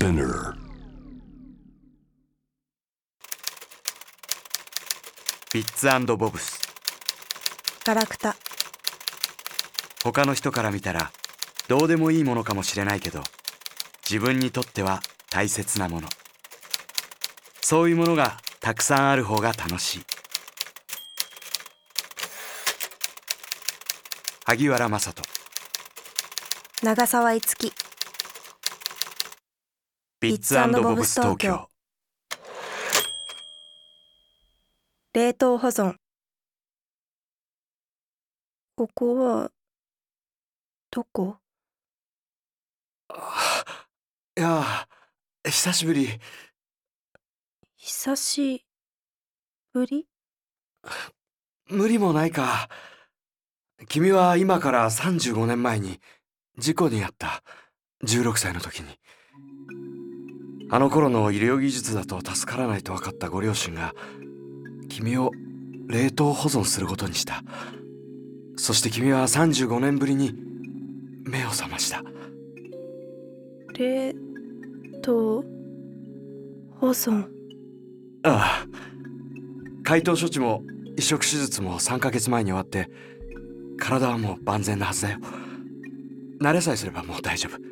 Spinner. ビッツボブスガラクタ他の人から見たらどうでもいいものかもしれないけど自分にとっては大切なもの。そういうものがたくさんある方が楽しい。萩原正人。長澤いつきビッツボブス東京冷凍保存。ここはどこ？いや久しぶり。久しぶり？無理もないか。君は今から35年前に事故に遭った。16歳の時にあの頃の医療技術だと助からないと分かったご両親が君を冷凍保存することにした。そして君は35年ぶりに目を覚ました。冷凍保存。ああ。解凍処置も移植手術も3ヶ月前に終わって体はもう万全なはずだよ。慣れさえすればもう大丈夫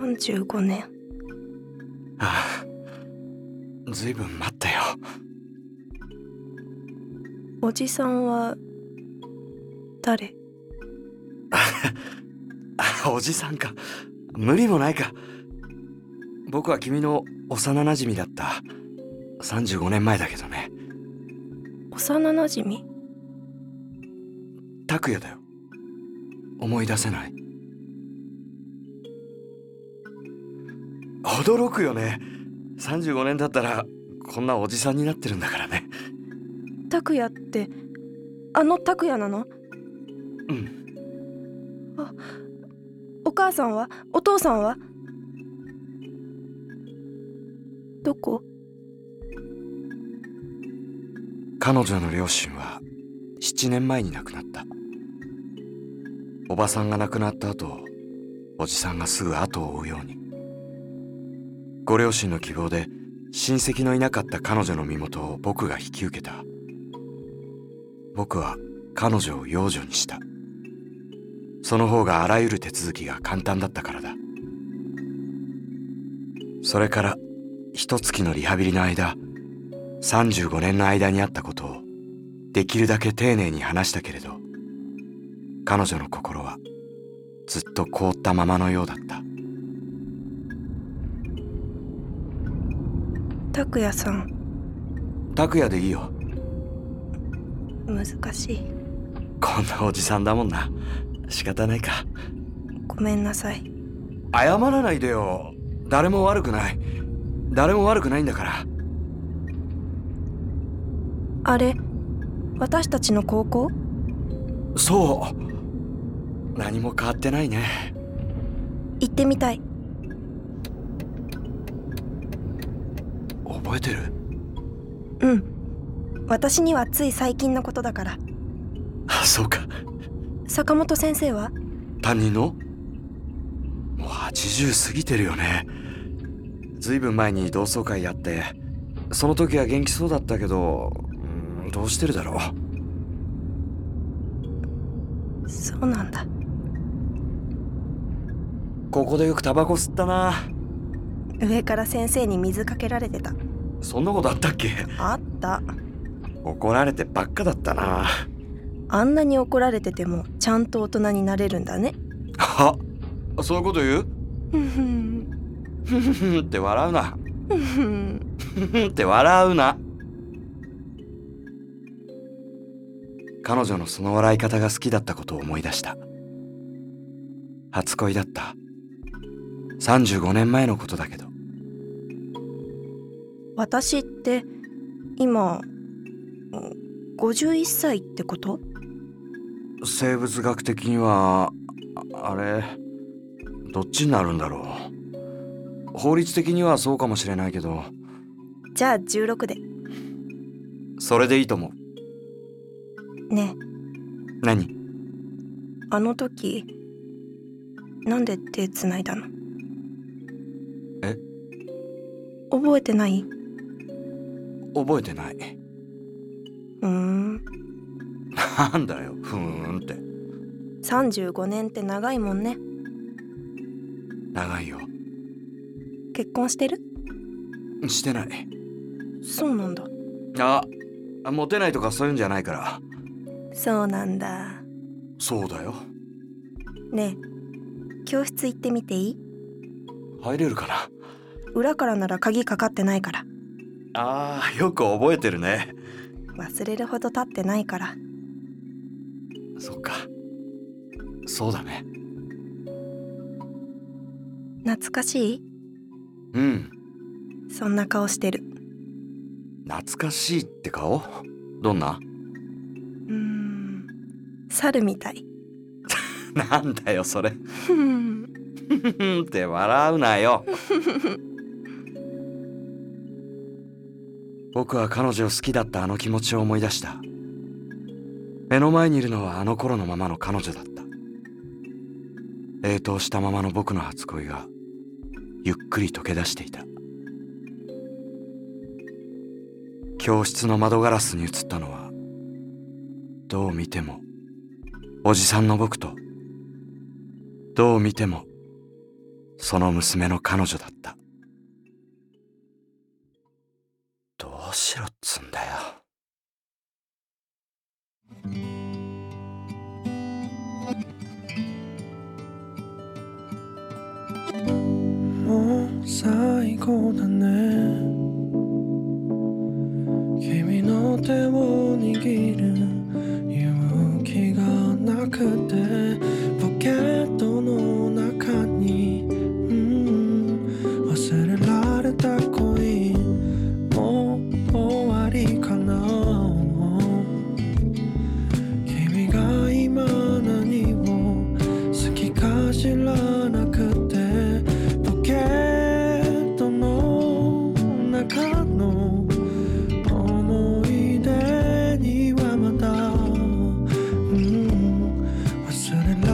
35年。ああずいぶん待ったよ。おじさんは誰？あ おじさんか。無理もないか。僕は君の幼なじみだった。35年前だけどね。幼なじみ？拓也だよ。思い出せない驚くよね。35年経ったらこんなおじさんになってるんだからね。拓也ってあの拓也なの？うん。お母さんは？お父さんは？どこ？彼女の両親は7年前に亡くなった。おばさんが亡くなった後おじさんがすぐ後を追うようにご両親の希望で親戚のいなかった彼女の身元を僕が引き受けた。僕は彼女を養女にした。その方があらゆる手続きが簡単だったからだ。それから一月のリハビリの間35年の間にあったことをできるだけ丁寧に話したけれど彼女の心はずっと凍ったままのようだった。拓也さん。拓也でいいよ。難しい。こんなおじさんだもんな。仕方ないか。ごめんなさい。謝らないでよ。誰も悪くない。誰も悪くないんだから。あれ私たちの高校？そう。何も変わってないね。行ってみたい覚えてる？うん。私にはつい最近のことだから。あそうか。坂本先生は？担任の？もう80過ぎてるよね。ずいぶん前に同窓会やって。その時は元気そうだったけどうんどうしてるだろう。そうなんだ。ここでよくタバコ吸ったな。上から先生に水かけられてたそんなことあったっけ？あった。怒られてばっかだったな。あんなに怒られててもちゃんと大人になれるんだね。は？そういうこと言う？ふんふんふふふって笑うなふんふんふふって笑うな彼女のその笑い方が好きだったことを思い出した初恋だった35年前のことだけど私って今51歳ってこと？生物学的にはああれどっちになるんだろう？法律的にはそうかもしれないけど。じゃあ16で。それでいいと思う。ね。え何？あの時なんで手つないだの？え？覚えてない？覚えてない。うーん。なんだよふーんって。35年って長いもんね。長いよ。結婚してる？してない。そうなんだ。あモテないとかそういうんじゃないから。そうなんだ。そうだよ。ねえ教室行ってみていい？入れるかな。裏からなら鍵かかってないからあーよく覚えてるね。忘れるほど経ってないから。そっか。そうだね。懐かしい？うん。そんな顔してる。懐かしいって顔？どんな？うーん。猿みたい。なんだよそれ。って笑うなよ 僕は彼女を好きだったあの気持ちを思い出した。目の前にいるのはあの頃のままの彼女だった。冷凍したままの僕の初恋がゆっくり溶け出していた。教室の窓ガラスに映ったのはどう見てもおじさんの僕とどう見てもその娘の彼女だった。うしろっつんだよ。もう最高だね。君の手を握る勇気がなくて。忘れ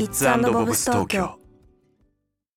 ビッツボブス東京